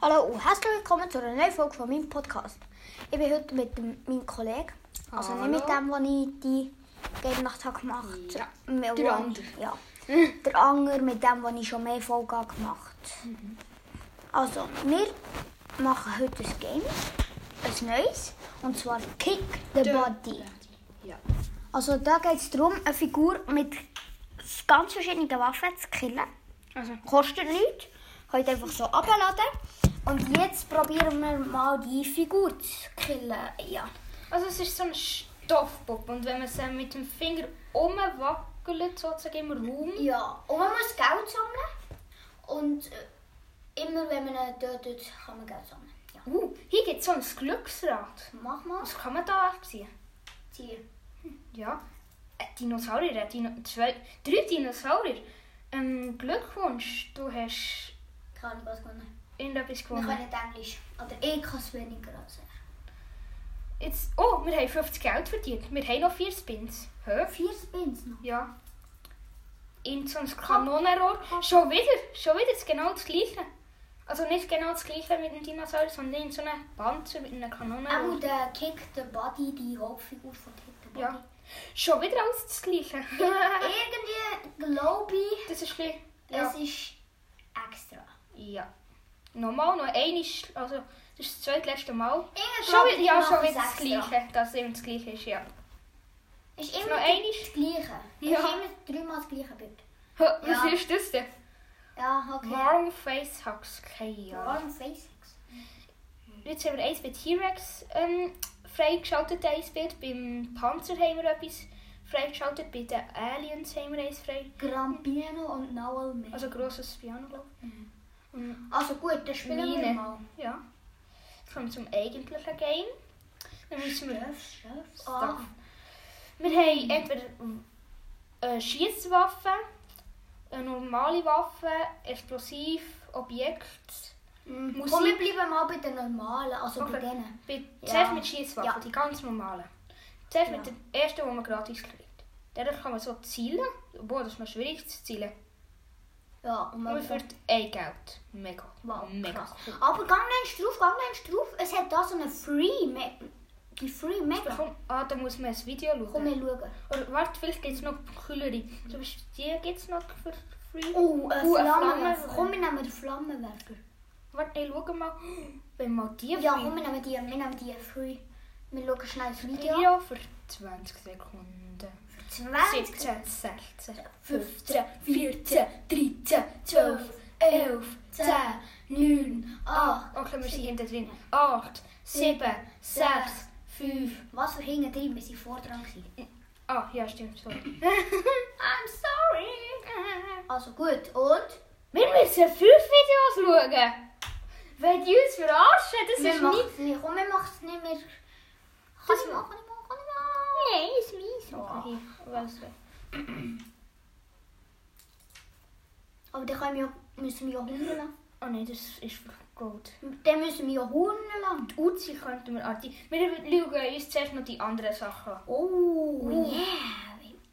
Hallo und herzlich willkommen zu einer neuen Folge von meinem Podcast. Ich bin heute mit dem, meinem Kollegen, also nicht mit dem, was ich die Game Nacht habe gemacht Ja, habe. der andere. Ja. Der andere mit dem, was ich schon mehr Folgen habe gemacht Also, wir machen heute ein Game, ein neues, und zwar Kick the Body. Ja. Also da geht es darum, eine Figur mit ganz verschiedenen Waffen zu killen. Also, Kostet nichts. Könnt einfach so abladen. Und jetzt probieren wir mal die Figur zu killen. Ja. also es ist so ein Stoffpuppe und wenn man sie mit dem Finger umwackelt, sozusagen im Raum, Ja, und man muss Geld sammeln. Und äh, immer wenn man ihn tötet, kann man Geld sammeln. Ja. uh, hier gibt es so ein Glücksrad. Mach mal. Was kann man da ziehen? Ziel. Ja, ein Dinosaurier, ein Dino zwei, drei Dinosaurier. Ähm, Glückwunsch, du hast Kann ich was gewonnen. Irgendetwas Wir gewonnen. können Englisch. Oder ich kann es weniger als er. Jetzt, oh, wir haben 50 Geld verdient. Wir haben noch vier Spins. Hä? Vier Spins noch. Ja. In so ein Kanonenrohr. Schon wieder, schon wieder ist genau das gleiche. Also nicht genau das gleiche mit dem Dinosaurier, sondern in so einem Panzer mit einem Auch Kanonenrohr. der Kick the Body, die Hauptfigur von Kick the Body. Ja. Schon wieder alles das gleiche. Irgendwie glaube ich, das ist ein bisschen, ja. es ist extra. ja. Nochmal, noch einmal, also das ist das zweitletzte Mal. Ich Schon wieder, ja, schon wieder das gleiche, dass es eben das gleiche ist, ja. Ist Noch immer einmal? das Gleiche. Ja. ist immer dreimal das gleiche Bild. Hä, Was Ja. ist das denn? Ja, okay. Warm Face Hugs, keine Ahnung. Warm Faces. Jetzt haben wir eins bei T-Rex ähm, freigeschaltet, eins Bild. Beim Panzer haben wir etwas freigeschaltet. Bei den Aliens haben wir eins frei. Grampino und Noel mit. Also grosses Piano, glaube ich. Und, Also gut, dann spielen wir Mine. mal. ja. Jetzt kommen wir zum eigentlichen Game. Dann müssen wir... Chef, Chef. Stuff. Ah, Wir haben entweder eine Schiesswaffe, eine normale Waffe, explosiv, Objekt. mm, Musik. Komm, wir bleiben mal bei den normalen, also bei Okay. denen. Bei, Ja. Zuerst mit Schiesswaffen, Ja. die ganz normalen. Zuerst Ja. mit der ersten, die man gratis kriegt. Dadurch kann man so zielen. Boah, das ist noch schwierig zu zielen. Ja, und Man für ein Geld. Mega. Wow, Mega krass. Aber gang nicht drauf, gang nicht drauf. Es hat da so eine Free, Me die Free Mega. Komm, ah, da muss man ein Video schauen. Komm, wir schauen. Oder warte, vielleicht gibt es noch coolere. Zum Beispiel die gibt es noch für free. Oh, ein Uh, ein Flammenwerfer. Flammenwerfer. Komm, wir nehmen den Flammenwerfer. Warte, ich schau mal. Wenn mal die Ja, free- komm, wir nehmen die, wir nehmen die Free. Wir schauen schnell das Video. Video für 20 Sekunden. 20, 17, 16, 15, 14, 13, 12, 11, 10, 9, 8. Okay, wir sind hinten drin. 8, 7, 6, 5. Was für hinten drin? Wir waren vor dran. gewesen. Ah, ja, stimmt. Sorry. I'm sorry. Also gut, und? Wir müssen 5 Videos schauen. Wenn die uns verarschen, das wir ist machen nicht. es nicht. Komm, wir machen es nicht mehr. Kann ich machen, kann ich machen, kann ich machen? Nein, ist mies. Okay, was? Aber wir, ja- müssen wir Hunde lassen. Oh nein, das ist Gold. Dann müssen wir ja Hunde lassen. Die Uzi könnten wir an die. Wir schauen uns zuerst noch die anderen Sachen an. Oh, yeah.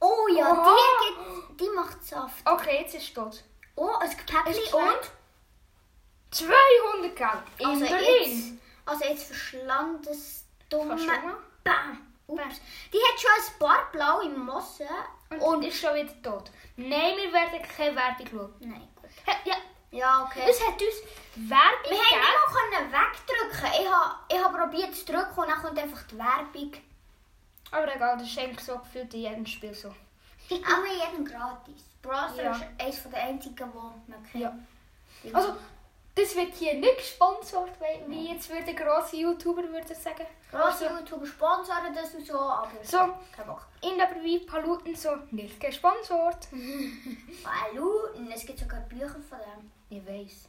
Oh ja, Oha. die, gibt, die macht Saft. Okay, jetzt ist es tot. Oh, ein Päckchen Ist klein. und? 200 Geld. Also jetzt, also jetzt verschlang das dumme... Mal? Bam. Ups. Die hat schon ein paar blaue Mossen. Und, ist schon wieder tot. Nein, wir werden keine Werbung schauen. Nein, gut. Ja, Ja, okay. es hat uns Werbung wir haben nicht mal wegdrücken. Ich habe ich hab probiert zu drücken und dann kommt einfach die Werbung. Aber egal, das ist eigentlich so gefühlt in jedem Spiel so. Auch in jedem gratis. Brawl Ja. ist eines der einzigen, die man kennt. Ja. Also, das wird hier nicht gesponsert, weil- wie jetzt würde grosse YouTuber würden sagen. Grosse Also, YouTuber sponsern das und so, aber So, kein Bock. in aber wie Paluten so nicht gesponsert. Paluten, es gibt sogar Bücher von dem. Ich weiß.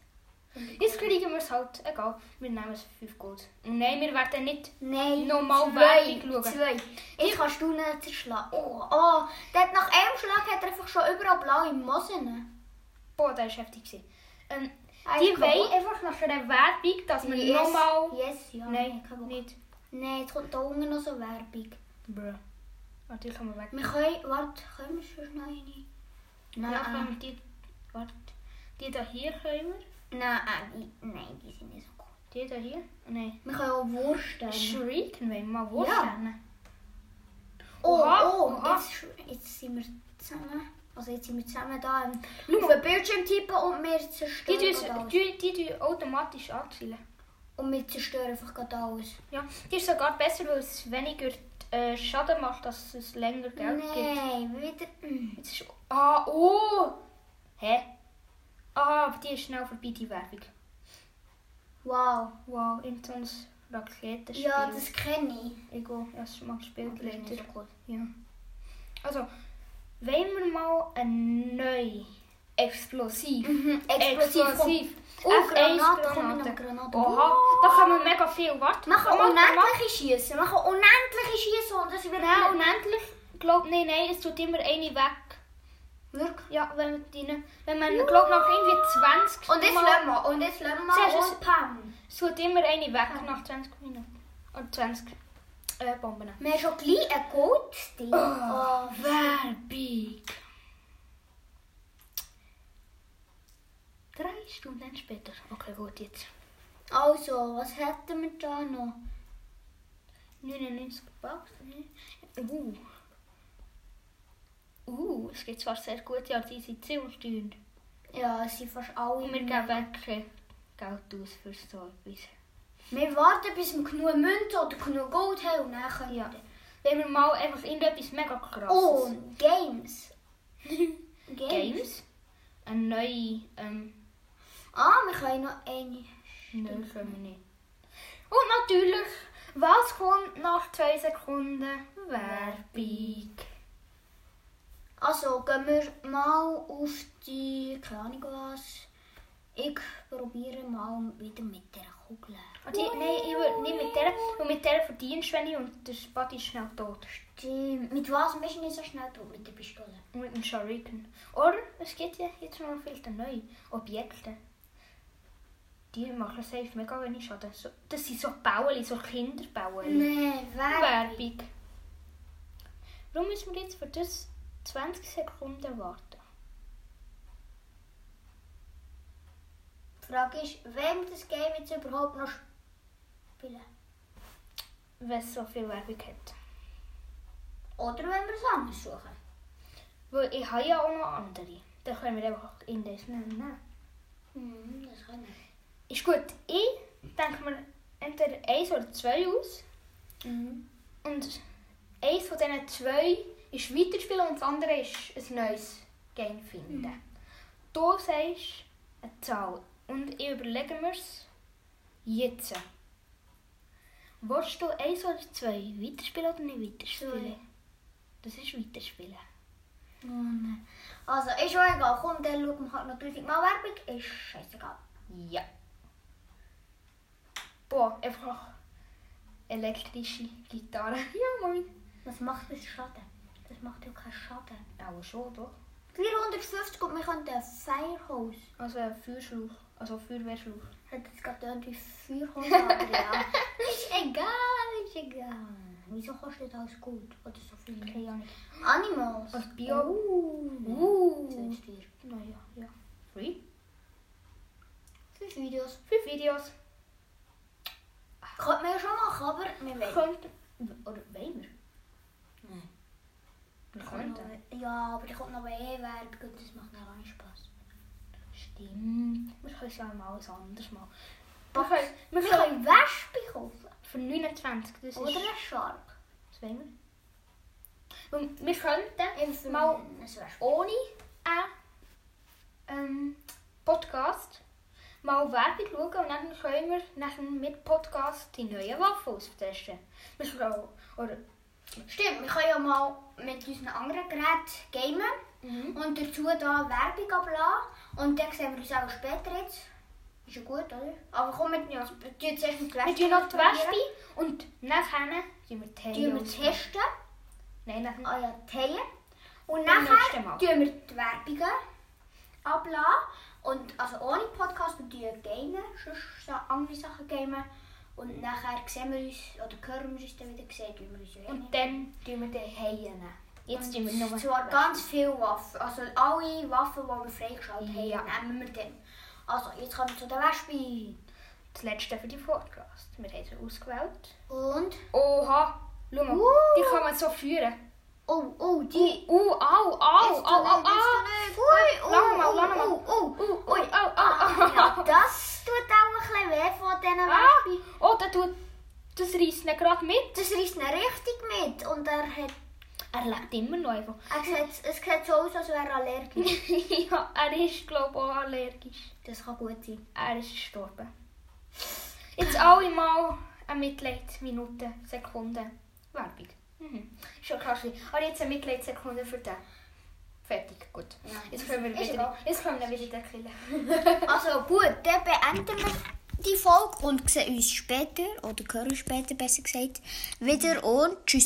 Jetzt kriegen wir es halt, egal. Wir nehmen es 5 Gold. Nein, wir werden nicht. Nein, zwei, Werbung schauen. Zwei. Ich kannst du nicht zerschlagen. Oh, oh. Der hat nach einem Schlag hat er einfach schon überall blaue Mosen. Boah, das war heftig. Ähm, die ich kann wollen Bock. einfach nach einer Werbung, dass wir Yes, nochmal. Yes, ja. Nein, kein Bock. nicht. Nein, jetzt kommt da unten noch so Werbung. Bruh. Warte, ich kann mal weg. Wir können, warte, können wir schon noch eine? Ja, können Nein. wir die. Warte. Die da hier können wir. Nein, äh, nein, die sind nicht so gut. Die da hier? Nein. Wir können auch Wurst nehmen. Shuriken wollen wir mal Wurst Ja. Oh, Oha, oh. Jetzt, jetzt sind wir zusammen. Also jetzt sind wir zusammen da im, auf den Bildschirm tippen und wir Die zerstören tun, gerade alles. die, die tun automatisch anzielen. Und wir zerstören einfach gerade alles. Ja, die ist sogar besser, weil es weniger äh, Schaden macht, dass es länger Geld gibt. Nein, wieder. Jetzt ist, ah, oh! Hä? Ah, aber die ist schnell vorbei, die Werbung. Wow. Wow, in so ein Raketenspiel. Ja, das kenne ich. Ich gehe erst mal gespielt Aber das ist gut. Ja. Also, wollen wir mal ein neu Explosiv. Mhm, explosiv. Explosiv. Oh, F1 Granate. Oha, da kann man mega viel können Oh, unendliche schießen. Können unendliche schießen und das wird Nein, unendlich. Glaub, nein, nein, es tut immer eine weg. Wirklich. Ja, wenn man, die, wenn man glaub, nach irgendwie 20 Und jetzt lassen wir. Und jetzt lassen wir. Und pam. Es tut immer eine weg nach 20 Minuten. Oder 20 äh, Bomben. Wir haben schon gleich ein Goldstil. Oh, Oh, Werbung. Drei Stunden später. Okay, gut, jetzt. Also, was hätten wir da noch? 99 Bucks. Uh. Uh, es gibt zwar sehr gute, aber die sind ziemlich teuer. Ja, es sind fast alle. Und wir geben kein Geld aus für so etwas. Wir warten, bis wir genug Münzen oder genug Gold haben und dann können Ja. Wenn wir mal einfach irgendetwas mega krasses. Oh, Games. Games. Games. Eine neue, ähm, Ah, wir können noch eine. Nein, können wir nicht. Und natürlich, was kommt nach zwei Sekunden? Werbung. Also, gehen wir mal auf die. Keine Ahnung was. Ich probiere mal wieder mit der Kugel. Ah, die, nein, ich will nicht mit der, weil mit der verdienst du wenig und der Spot ist schnell tot. Stimmt. Mit was bist du nicht so schnell tot? Mit der Pistole. Und mit dem Shuriken. Oder es gibt ja jetzt noch viele neue Objekte. Die machen safe mega wenig Schaden. So, das sind so Bauen, so Kinderbauen. Nein, wer? Werbung. Warum müssen wir jetzt für das 20 Sekunden warten? Die Frage ist, wem das Game jetzt überhaupt noch spielen? Wenn es so viel Werbung hat. Oder wenn wir es anders suchen? Weil ich habe ja auch noch andere. Dann können wir einfach in das nehmen. Hm, das können wir. Ist gut. Ich denke mir entweder eins oder zwei aus. Mhm. Und eins von diesen zwei ist weiterspielen und das andere ist ein neues Game finden. Du sagst eine Zahl und ich überlege mir es jetzt. Willst du eins oder zwei weiterspielen oder nicht weiterspielen? Zwei. Das ist weiterspielen. Oh nein. Also, ist schon egal. Komm, dann schauen wir halt noch 1000 Mal Werbung. Ist scheißegal. Ja. Boah, einfach elektrische Gitarre. Ja, moin. Was macht das Schaden? Das macht ja keinen Schaden. Auch schon, doch. 450 und wir können den Firehose. Also ein Feuerschlauch, also Feuerwehrschlauch. Hat jetzt gerade irgendwie Firehose aber ja. Ist egal, ist egal. Wieso kostet das gut? Oder so viel? Keine Ahnung. Animals. Als Bio. Uh. Uh. Sind vier. Naja, ja. Free? Fünf Videos. Fünf Videos. Könnte man ja schon machen, aber wir wollen. Könnten. Oder wollen wir? Nein. Wir könnten. Ja, aber die kommt noch eh Werbung und das macht noch nicht Spaß. Stimmt. Wir können es ja mal alles anders machen. Wir können, wir können Wespe kaufen. Für 29, das Oder ist... einen Shark. Was wollen wir? Und wir könnten mal ein ohne einen ähm, Podcast mal Werbung schauen und dann können wir nachher mit Podcast die neuen Waffen austesten. Wir oder, Stimmt, wir können ja mal mit unseren anderen Geräten gamen und dazu da Werbung abladen. Und dann sehen wir uns auch später jetzt. Ist ja gut, oder? Aber komm, wir ja, wir tun zuerst mit wir Wespe tun noch die. Wespe und nachher tun wir die Tun Haie wir testen. Nein, nachher. Ah ja, Haie. Und nachher tun wir die Werbungen abladen. Und also ohne Podcast und die gamen, sonst so andere Sachen gamen. Und nachher sehen wir uns, oder hören wir uns dann wieder, sehen tun wir uns nicht. Und dann tun wir die Haie nehmen. Jetzt tun wir nur zwar ganz viele Waffen. Also alle Waffen, die wir freigeschaltet haben, nehmen wir dann. Also, jetzt kommen wir zu der Wespe. Das letzte für die Podcast. Wir haben sie ausgewählt. Und? Oha, schau mal, Uh. die kann man so führen. Oh, oh, die. Uh, au, au, au, au, au. nicht. Ui, oh, Lang mal, oh, lang mal. oh, oh, au, au, Ah, au. ja, das tut auch ein bisschen weh von diesen Ah, oh, der tut, das reißt ihn gerade mit. Das reißt ihn richtig mit und er hat... Er lebt immer noch einfach. Er sieht, es sieht so aus, als wäre er allergisch. ja, er ist, glaube ich, auch allergisch. Das kann gut sein. Er ist gestorben. Jetzt alle mal eine Mitleidsminute, Sekunde. Werbung. Mhm. Schon krass. Aber jetzt eine Mitleidssekunde für den. Fertig, gut. Ja, Jetzt können wir wieder, jetzt können wir wieder killen. Also gut, dann beenden wir die Folge und sehen uns später, oder hören später besser gesagt, wieder und tschüss.